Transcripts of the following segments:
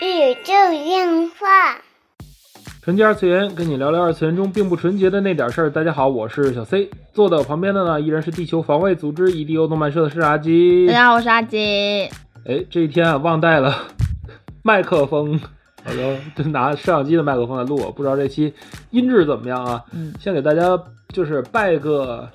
宇宙电话。纯洁二次元，跟你聊聊二次元中并不纯洁的那点事儿。大家好，我是小 C，坐在我旁边的呢依然是地球防卫组织 EDO 动漫社的是阿基。大家好，我是阿基。哎，这一天啊，忘带了麦克风，我就拿摄像机的麦克风来录，我不知道这期音质怎么样啊？嗯，先给大家就是拜个。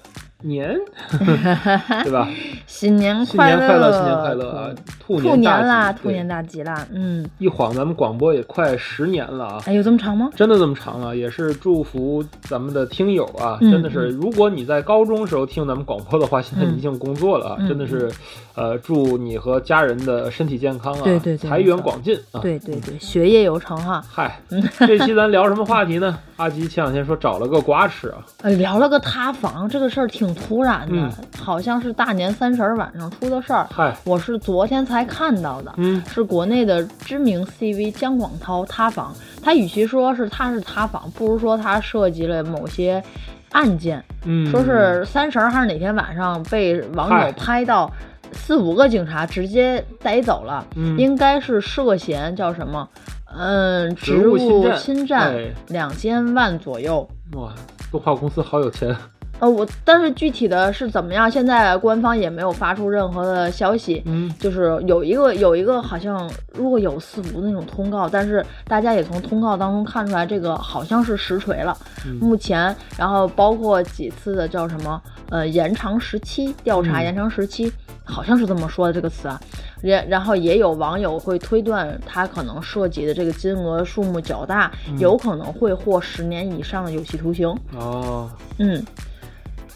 年，对吧？新年快乐，新年快乐，新年快乐啊！兔年啦，兔年大吉啦！嗯，一晃咱们广播也快十年了啊！哎，有这么长吗？真的这么长啊！也是祝福咱们的听友啊！真的是，如果你在高中时候听咱们广播的话，现在你已经工作了啊！真的是，呃，祝你和家人的身体健康啊！对对对，财源广进啊！对对对，学业有成哈！嗨，这期咱聊什么话题呢？阿吉前两天说找了个瓜吃啊！呃，聊了个塌房，这个事儿挺突然的。好像是大年三十晚上出的事儿，嗨，我是昨天才看到的，嗯，是国内的知名 CV 姜广涛塌房，他与其说是他是塌房，不如说他涉及了某些案件，嗯，说是三十还是哪天晚上被网友拍到四五个警察直接逮走了，应该是涉嫌叫什么，嗯，职务侵占。两千万左右，哇，动画公司好有钱。呃，我但是具体的是怎么样？现在官方也没有发出任何的消息。嗯，就是有一个有一个好像若有似无的那种通告，但是大家也从通告当中看出来，这个好像是实锤了。目前，然后包括几次的叫什么呃延长时期调查，延长时期好像是这么说的这个词啊。然然后也有网友会推断，他可能涉及的这个金额数目较大，有可能会获十年以上的有期徒刑。哦，嗯。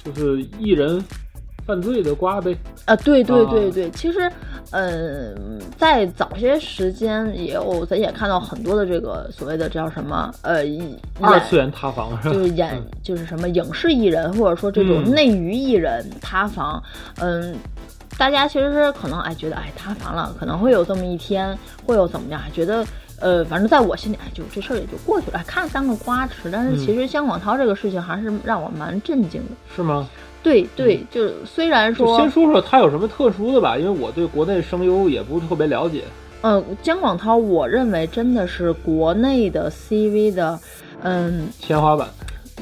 就是艺人犯罪的瓜呗啊，对对对对，其实，嗯，在早些时间也有，咱也看到很多的这个所谓的叫什么，呃，二次元塌房是吧？就是演就是什么影视艺人，或者说这种内娱艺人塌房，嗯，大家其实是可能哎觉得哎塌房了，可能会有这么一天，会有怎么样？觉得呃，反正在我心里哎，就这事儿也就过去了，看三个瓜吃。但是其实姜广涛这个事情还是让我蛮震惊的，是吗？对对，就虽然说，先说说他有什么特殊的吧，因为我对国内声优也不是特别了解。嗯，姜广涛，我认为真的是国内的 CV 的，嗯，天花板。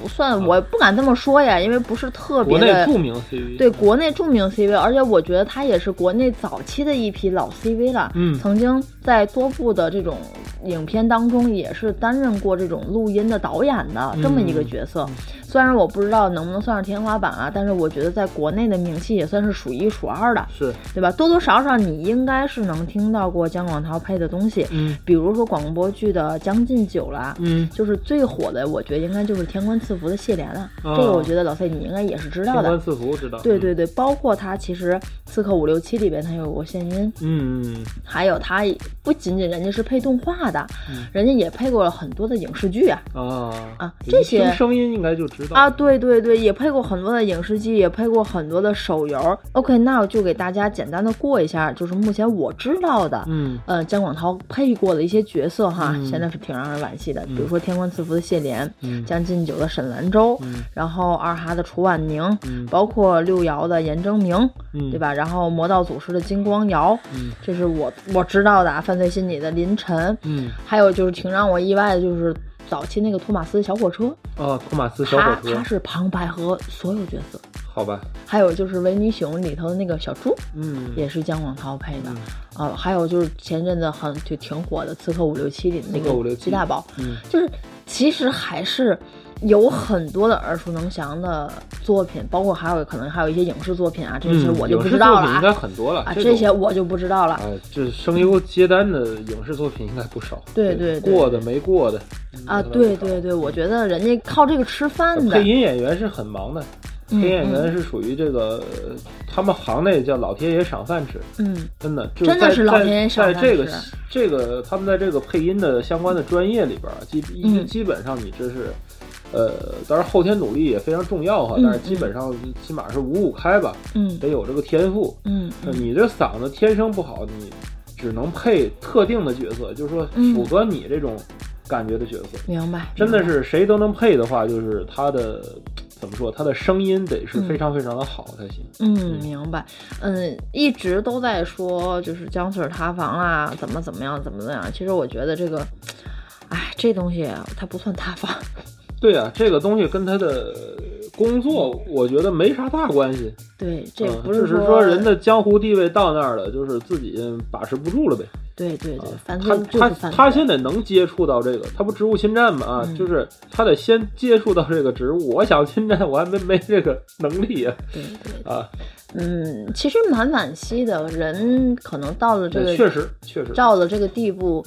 不算，我不敢这么说呀，因为不是特别的著名 CV。对，国内著名 CV，而且我觉得他也是国内早期的一批老 CV 了。嗯，曾经在多部的这种影片当中，也是担任过这种录音的导演的这么一个角色。虽然我不知道能不能算是天花板啊，但是我觉得在国内的名气也算是数一数二的，是对吧？多多少少你应该是能听到过姜广涛配的东西，嗯，比如说广播剧的《将进酒》啦，嗯，就是最火的，我觉得应该就是《天官赐福》的谢怜了。这个我觉得老费你应该也是知道的。天官赐福知道。对对对，包括他其实《刺客伍六七》里边他有过献音，嗯，还有他不仅仅人家是配动画的，人家也配过了很多的影视剧啊啊啊这些声音应该就知道啊，对对。对对，也配过很多的影视剧，也配过很多的手游。OK，那我就给大家简单的过一下，就是目前我知道的，嗯，呃，姜广涛配过的一些角色哈，现在是挺让人惋惜的。比如说《天官赐福》的谢怜，《将进酒》的沈兰舟，然后二哈的楚婉宁，包括六爻的严征明，对吧？然后《魔道祖师》的金光瑶，这是我我知道的啊。犯罪心理的林晨，嗯，还有就是挺让我意外的，就是。早期那个托马斯小火车。哦，托马斯小火车，他是旁白和所有角色，好吧。还有就是维尼熊里头的那个小猪，嗯，也是姜广涛配的。啊。还有就是前阵子很就挺火的《刺客伍六七》里的那个鸡大宝，嗯，就是其实还是。有很多的耳熟能详的作品，包括还有可能还有一些影视作品啊，这些我就不知道了。应该很多了啊，这些我就不知道了。哎，这声优接单的影视作品应该不少。对对，过的没过的啊，对对对，我觉得人家靠这个吃饭的。配音演员是很忙的，配音演员是属于这个，他们行内叫老天爷赏饭吃。嗯，真的，真的是老天爷赏饭吃。在这个这个，他们在这个配音的相关的专业里边，基基本上你这是。呃，当然后天努力也非常重要哈，但是基本上起码是五五开吧，嗯，得有这个天赋，嗯，你这嗓子天生不好，你只能配特定的角色，就是说符合你这种感觉的角色，明白？真的是谁都能配的话，就是他的怎么说，他的声音得是非常非常的好才行。嗯，明白。嗯，一直都在说就是姜 Sir 塌房啊，怎么怎么样，怎么怎么样。其实我觉得这个，哎，这东西它不算塌房。对呀，这个东西跟他的工作，我觉得没啥大关系。对，这不是说人的江湖地位到那儿了，就是自己把持不住了呗。对对对，他他他现在能接触到这个，他不植物侵占嘛？啊，就是他得先接触到这个植物。我想侵占，我还没没这个能力呀。对对啊，嗯，其实蛮惋惜的，人可能到了这个确实确实到了这个地步。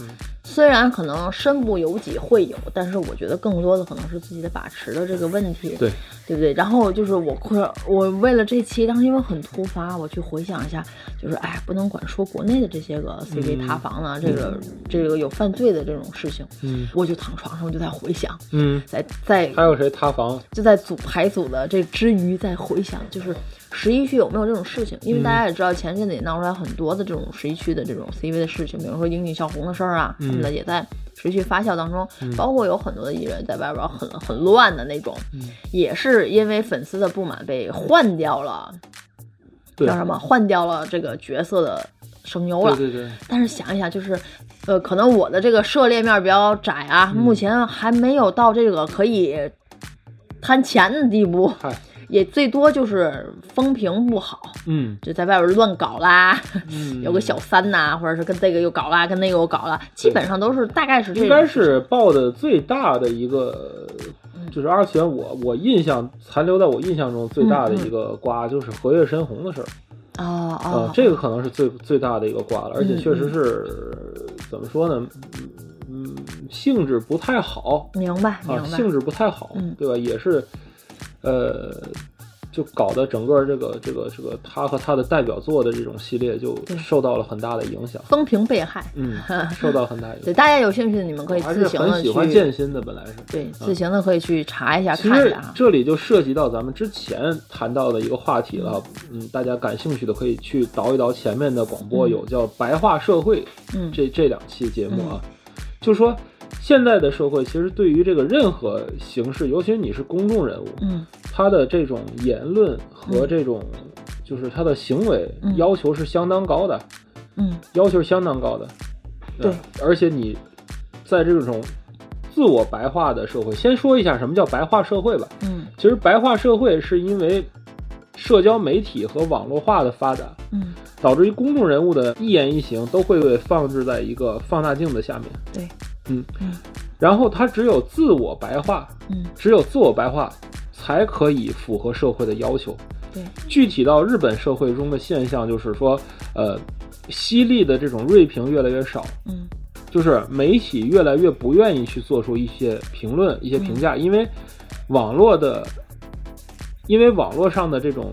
虽然可能身不由己会有，但是我觉得更多的可能是自己的把持的这个问题，对对不对？然后就是我快，我为了这期，当时因为很突发，我去回想一下，就是哎，不能管说国内的这些个 CV 塌房啊，这个这个有犯罪的这种事情，嗯，我就躺床上，我就在回想，嗯，在在还有谁塌房？就在组排组的这之余，在回想，就是十一区有没有这种事情？因为大家也知道，前阵子也闹出来很多的这种十一区的这种 CV 的事情，比如说英俊校红的事儿啊。也在持续发酵当中，包括有很多的艺人在外边很很乱的那种，也是因为粉丝的不满被换掉了，叫什么？换掉了这个角色的声优了。对对对。但是想一想，就是，呃，可能我的这个涉猎面比较窄啊，目前还没有到这个可以贪钱的地步。也最多就是风评不好，嗯，就在外边乱搞啦，嗯 有个小三呐，或者是跟这个又搞啦，跟那个又搞啦，基本上都是大概是这。应该是爆的最大的一个，就是二次元，我我印象残留在我印象中最大的一个瓜，就是和月深红的事儿。哦哦，这个可能是最最大的一个瓜了，而且确实是怎么说呢？嗯，性质不太好。明白，明白，性质不太好，对吧？也是。呃，就搞得整个这个这个这个他和他的代表作的这种系列就受到了很大的影响，风评被害，嗯，受到很大影响。对，大家有兴趣的，你们可以自行的去。喜欢剑心的，本来是对，自行的可以去查一下看一下。这里就涉及到咱们之前谈到的一个话题了，嗯，大家感兴趣的可以去倒一倒前面的广播，有叫《白话社会》，嗯，这这两期节目啊，就说。现在的社会其实对于这个任何形式，尤其是你是公众人物，嗯，他的这种言论和这种就是他的行为要求是相当高的，嗯，要求相当高的，对，而且你在这种自我白化的社会，先说一下什么叫白化社会吧，嗯，其实白化社会是因为社交媒体和网络化的发展，嗯，导致于公众人物的一言一行都会被放置在一个放大镜的下面，对。嗯。嗯，然后他只有自我白化，嗯，只有自我白化，才可以符合社会的要求。对，具体到日本社会中的现象，就是说，呃，犀利的这种锐评越来越少，嗯，就是媒体越来越不愿意去做出一些评论、一些评价，因为网络的，因为网络上的这种，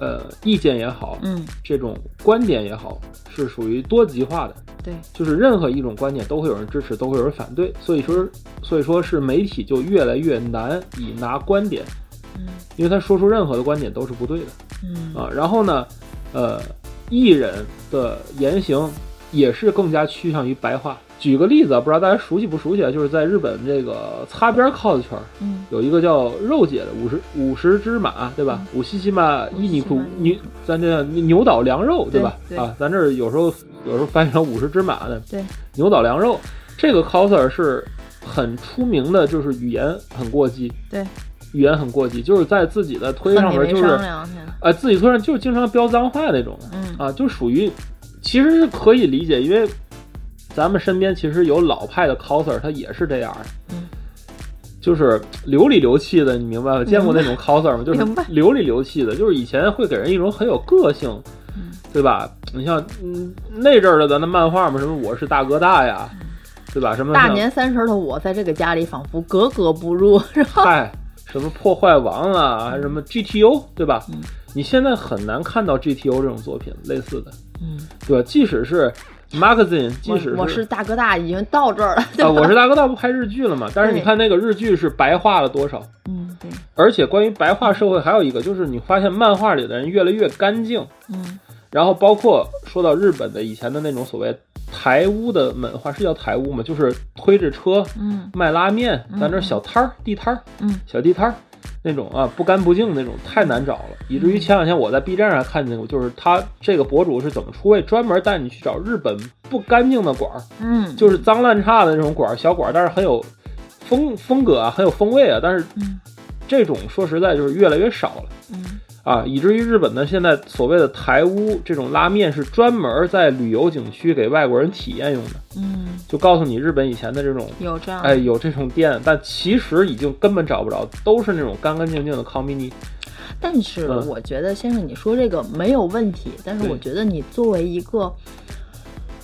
呃，意见也好，嗯，这种观点也好，是属于多极化的。对，就是任何一种观点都会有人支持，都会有人反对，所以说，所以说是媒体就越来越难以拿观点，嗯，因为他说出任何的观点都是不对的，嗯啊，然后呢，呃，艺人的言行也是更加趋向于白话。举个例子啊，不知道大家熟悉不熟悉啊？就是在日本这个擦边 cos 圈，嗯，有一个叫肉姐的五十五十只马，对吧？五西西马伊尼库牛，咱这牛岛良肉，对吧？啊，咱这有时候有时候翻译成五十只马的，对，牛岛良肉这个 coser 是很出名的，就是语言很过激，对，语言很过激，就是在自己的推上面就是，呃，自己推上就是经常飙脏话那种，嗯啊，就属于其实是可以理解，因为。咱们身边其实有老派的 coser，他也是这样，嗯，就是流里流气的，你明白吗？见过那种 coser 吗？就是流里流气的，就是以前会给人一种很有个性，对吧？你像嗯那阵儿的咱的漫画嘛，什么我是大哥大呀，对吧？什么大年三十的我在这个家里仿佛格格不入，是吧？嗨，什么破坏王啊，什么 GTO，对吧？你现在很难看到 GTO 这种作品类似的，嗯，对吧？即使是。Magazine，即使我是大哥大，已经到这儿了。啊，我是大哥大，不拍日剧了嘛？但是你看那个日剧是白化了多少？嗯，对。而且关于白化社会，还有一个就是你发现漫画里的人越来越干净。嗯。然后包括说到日本的以前的那种所谓台屋的漫画，是叫台屋吗？就是推着车，嗯，卖拉面，咱这小摊儿、地摊儿，嗯，小地摊儿，那种啊不干不净那种太难找了，以至于前两天我在 B 站上看见过，就是他这个博主是怎么出位，专门带你去找日本不干净的馆儿，嗯，就是脏乱差的那种馆儿，小馆儿，但是很有风风格啊，很有风味啊，但是这种说实在就是越来越少了，嗯。啊，以至于日本的现在所谓的台屋这种拉面是专门在旅游景区给外国人体验用的，嗯，就告诉你日本以前的这种有这样，哎，有这种店，但其实已经根本找不着，都是那种干干净净的康米尼。但是我觉得先生你说这个没有问题，但是我觉得你作为一个。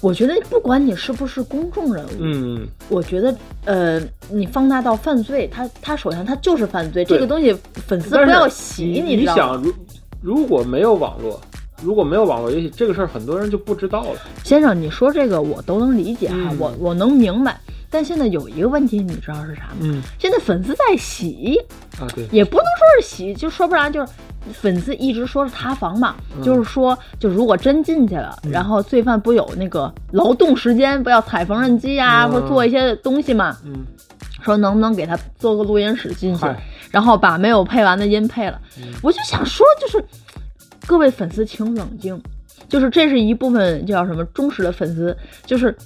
我觉得不管你是不是公众人物，嗯，我觉得呃，你放大到犯罪，他他首先他就是犯罪，这个东西粉丝不要洗，你你想如如果没有网络，如果没有网络，游戏这个事儿很多人就不知道了。先生，你说这个我都能理解哈，我我能明白，但现在有一个问题，你知道是啥吗？嗯，现在粉丝在洗。啊，对，也不能说是洗，就说不然就是。粉丝一直说是塌房嘛，就是说，就如果真进去了，然后罪犯不有那个劳动时间，不要踩缝纫机啊，或做一些东西嘛，嗯，说能不能给他做个录音室进去，然后把没有配完的音配了。我就想说，就是各位粉丝请冷静，就是这是一部分叫什么忠实的粉丝，就是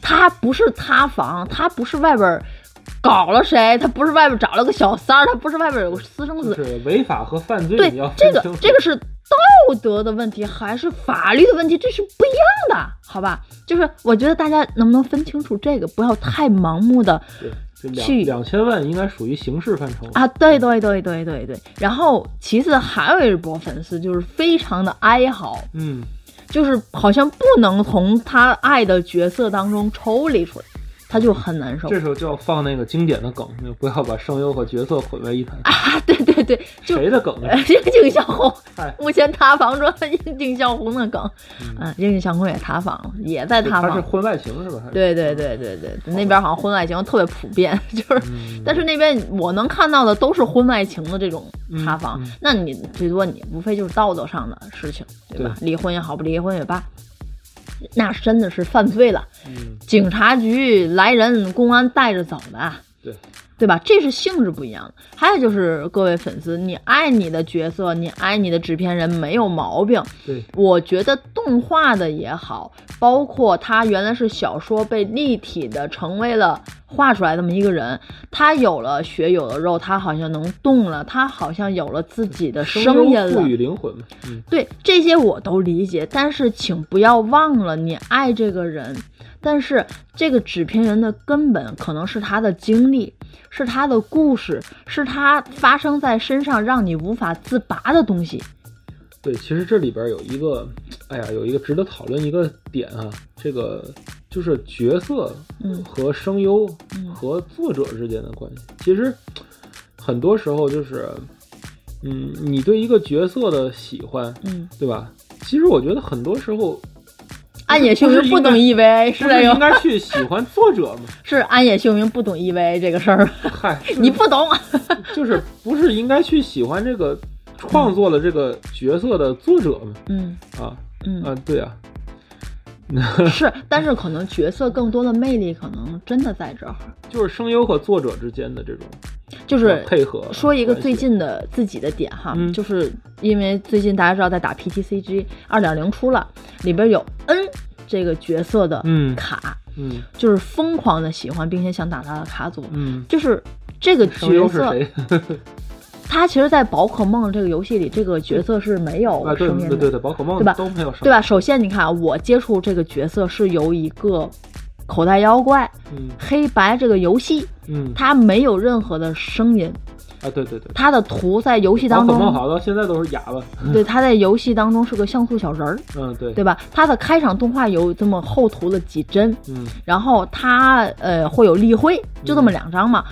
他不是塌房，他不是外边。搞了谁？他不是外边找了个小三儿，他不是外边有个私生子，是违法和犯罪。对，这个这个是道德的问题还是法律的问题？这是不一样的，好吧？就是我觉得大家能不能分清楚这个，不要太盲目的去。两千万应该属于刑事范畴啊！对对对对对对。然后其次还有一波粉丝就是非常的哀嚎，嗯，就是好像不能从他爱的角色当中抽离出来。他就很难受，这时候就要放那个经典的梗，就不要把声优和角色混为一谈啊！对对对，谁的梗呢？樱井小红，目前塌房中樱井小红的梗，嗯，樱井小红也塌房了，也在塌房。他是婚外情是吧？对对对对对，那边好像婚外情特别普遍，就是，但是那边我能看到的都是婚外情的这种塌房，那你最多你无非就是道德上的事情，对吧？离婚也好，不离婚也罢。那真的是犯罪了，警察局来人，公安带着走的，对对吧？这是性质不一样的。还有就是各位粉丝，你爱你的角色，你爱你的制片人没有毛病。对，我觉得动画的也好，包括它原来是小说被立体的成为了。画出来这么一个人，他有了血有了肉，他好像能动了，他好像有了自己的声音了。赋予灵魂嗯，对这些我都理解，但是请不要忘了，你爱这个人，但是这个纸片人的根本可能是他的经历，是他的故事，是他发生在身上让你无法自拔的东西。对，其实这里边有一个，哎呀，有一个值得讨论一个点啊，这个。就是角色和声优和作者之间的关系，其实很多时候就是，嗯，你对一个角色的喜欢，嗯，对吧？其实我觉得很多时候，安野秀明不懂 EVA 是应该去喜欢作者吗？是安野秀明不懂 EVA 这个事儿，嗨，你不懂，就是不是应该去喜欢这个创作的这个角色的作者吗？嗯啊，嗯啊，对啊。是，但是可能角色更多的魅力可能真的在这儿，就是声优和作者之间的这种，就是配合。说一个最近的自己的点哈，就是因为最近大家知道在打 PTCG 二点零出了，里边有 N 这个角色的卡，嗯，就是疯狂的喜欢并且想打他的卡组，嗯，就是这个角色。他其实，在宝可梦这个游戏里，这个角色是没有声音的，对对对，宝可梦对吧？都没有声，对吧？首先，你看我接触这个角色是由一个口袋妖怪，嗯，黑白这个游戏，嗯，它没有任何的声音啊，对对对，它的图在游戏当中，宝可梦好到现在都是哑巴，对，它在游戏当中是个像素小人儿，嗯，对，对吧？它的开场动画有这么厚涂了几帧，嗯，然后它呃会有例会，就这么两张嘛，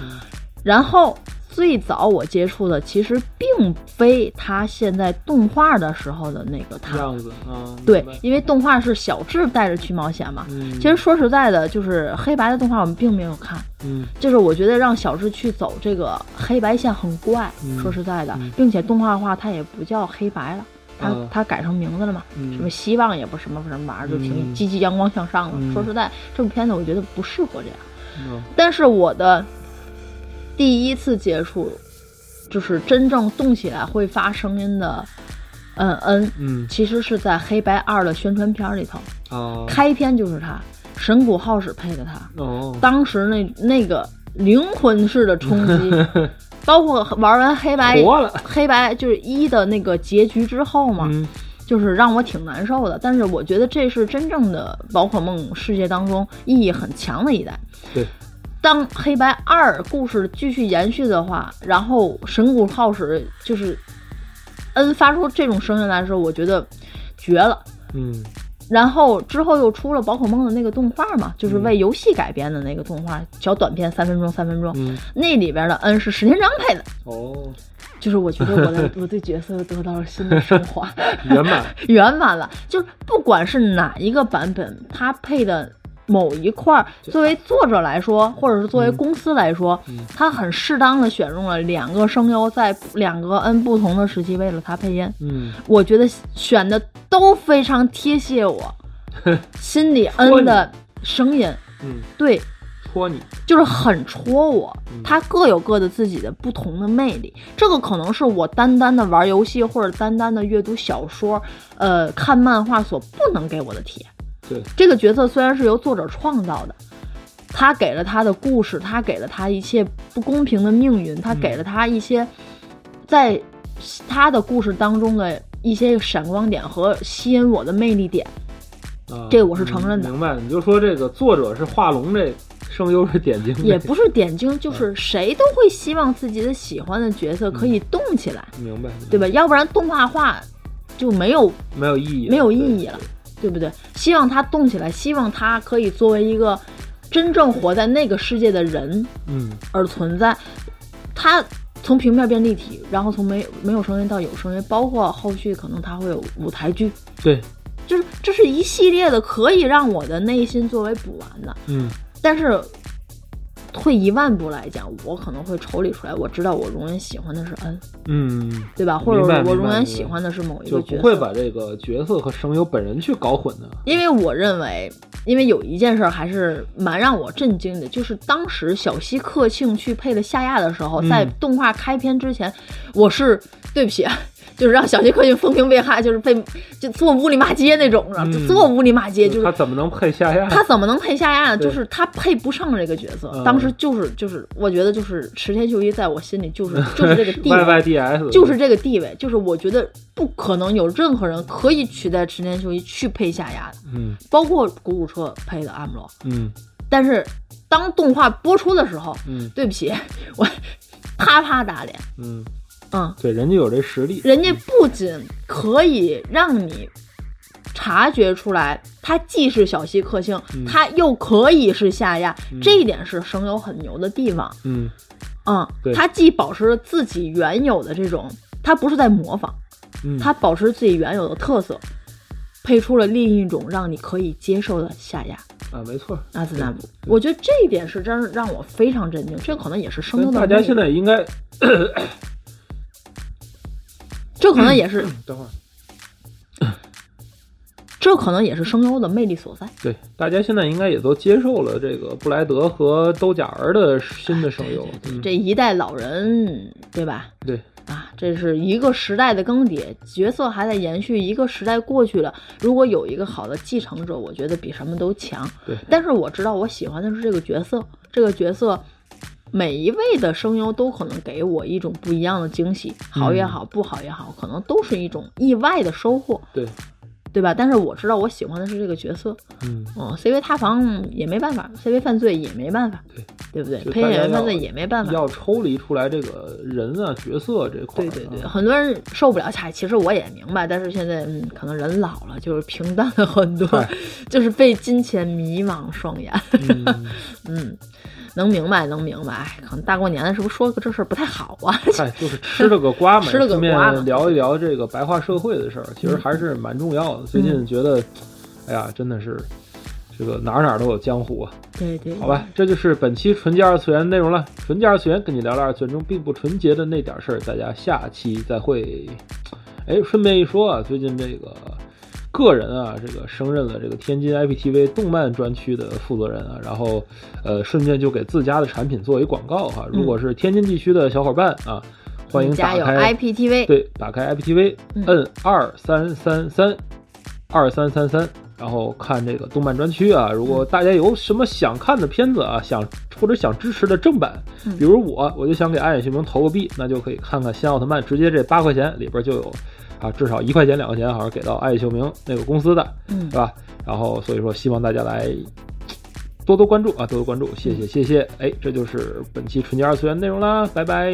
然后。最早我接触的其实并非他现在动画的时候的那个他样子啊，对，因为动画是小智带着去冒险嘛。嗯，其实说实在的，就是黑白的动画我们并没有看。嗯，就是我觉得让小智去走这个黑白线很怪。说实在的，并且动画的话它也不叫黑白了，它它改成名字了嘛？什么希望也不什么什么玩意儿，就挺积极阳光向上了。说实在，这部片子我觉得不适合这样。但是我的。第一次接触就是真正动起来会发声音的，嗯嗯，嗯。其实是在《黑白二》的宣传片里头，哦。开篇就是他，神谷浩史配的他，哦，当时那那个灵魂式的冲击，包括玩完黑白，黑白就是一的那个结局之后嘛，嗯。就是让我挺难受的。但是我觉得这是真正的宝可梦世界当中意义很强的一代。对，当黑白二故事继续延续的话，然后神谷浩史就是恩发出这种声音来的时候，我觉得绝了。嗯。然后之后又出了宝可梦的那个动画嘛，就是为游戏改编的那个动画，小短片，三分钟，三分钟。嗯。那里边的恩是石田章配的，哦，就是我觉得我的 我对角色得到了新的升华，圆满，圆满了。就是不管是哪一个版本，他配的某一块儿，作为作者来说，或者是作为公司来说，嗯。他很适当的选用了两个声优，在两个 N 不同的时期为了他配音。嗯。我觉得选的都非常贴切我 心里 N 的声音，嗯，对，戳你，就是很戳我嗯。它各有各的自己的不同的魅力，这个可能是我单单的玩游戏或者单单的阅读小说、呃看漫画所不能给我的体验。对，这个角色虽然是由作者创造的，他给了他的故事，他给了他一切不公平的命运，他给了他一些在他的故事当中的一些闪光点和吸引我的魅力点。啊，这个我是承认的嗯明白，你就说这个作者是画龙，这声优是点睛，也不是点睛，就是谁都会希望自己的喜欢的角色可以动起来，明白，对吧？要不然动画化就没有没有意义，没有意义了，对不对？希望他动起来，希望他可以作为一个真正活在那个世界的人嗯而存在。他从平面变立体，然后从没没有声音到有声音，包括后续可能他会有舞台剧，对，就是这是一系列的可以让我的内心作为补完的。嗯但是退一万步来讲，我可能会抽离出来，我知道我永远喜欢的是恩，嗯，对吧？或者我永远喜欢的是某一个角色，不会把这个角色和声优本人去搞混的，因为我认为，因为有一件事儿还是蛮让我震惊的，就是当时小西克庆去配了夏亚的时候，嗯在动画开篇之前，我是对不起啊，就是让小杰克逊风评被害，就是被就做乌里骂街那种的，嗯就做乌里骂街，就是他怎么能配夏亚？他怎么能配夏亚呢？就是他配不上这个角色。嗯当时就是就是，我觉得就是池田秀一在我心里就是就是这个地位 就是这个地位，就是我觉得不可能有任何人可以取代池田秀一去配夏亚的，嗯包括古古车配的阿姆罗。嗯但是当动画播出的时候，嗯对不起，我啪啪打脸。嗯，嗯，对，人家有这实力，人家不仅可以让你察觉出来，它既是小溪克幸，嗯。他又可以是下亚，这一点是声优很牛的地方。嗯。嗯对，他既保持了自己原有的这种，它不是在模仿，嗯，他保持自己原有的特色，配出了另一种让你可以接受的下压。啊，没错，阿兹纳姆。我觉得这一点是真是让我非常震惊，这可能也是声优的大家现在应该这可能也是等会儿。这可能也是声优的魅力所在。对，大家现在应该也都接受了这个布莱德和兜甲儿的新的声优。嗯这一代老人，对吧？对，啊，这是一个时代的更迭，角色还在延续，一个时代过去了。如果有一个好的继承者，我觉得比什么都强。对但是我知道我喜欢的是这个角色，这个角色每一位的声优都可能给我一种不一样的惊喜，好也好，不好也好，可能都是一种意外的收获，对，对吧？但是我知道我喜欢的是这个角色，嗯，嗯，CV 塌房也没办法，CV 犯罪也没办法，对，对不对？配音演员犯罪也没办法。要抽离出来这个人啊角色这块。对对对，很多人受不了恰，其实我也明白，但是现在嗯，可能人老了，就是平淡了很多，就是被金钱迷茫双眼。嗯，嗯，能明白，能明白。哎可能大过年的，是不是说个这事儿不太好啊？哎，就是吃了个瓜嘛，吃了个聊一聊这个白话社会的事儿，其实还是蛮重要的。最近觉得，哎呀，真的是这个哪儿哪儿都有江湖啊。对对，好吧，这就是本期纯洁二次元内容了。纯洁二次元跟你聊聊二次元中并不纯洁的那点事儿，大家下期再会。哎，顺便一说啊，最近这个个人啊，这个升任了这个天津 IPTV 动漫专区的负责人啊，然后呃，顺便就给自家的产品做一广告哈。如果是天津地区的小伙伴啊。欢迎打开 IPTV，对，打开 IPTV，摁二三三三二三三三，然后看这个动漫专区啊。如果大家有什么想看的片子啊，想或者想支持的正版，比如我，我就想给暗夜凶明投个币，那就可以看看新奥特曼，直接这八块钱里边就有啊，至少一块钱两块钱好像给到爱秀明那个公司的，嗯，是吧？然后所以说希望大家来。多多关注啊，多多关注，谢谢谢谢，哎，这就是本期纯洁二次元内容啦，拜拜。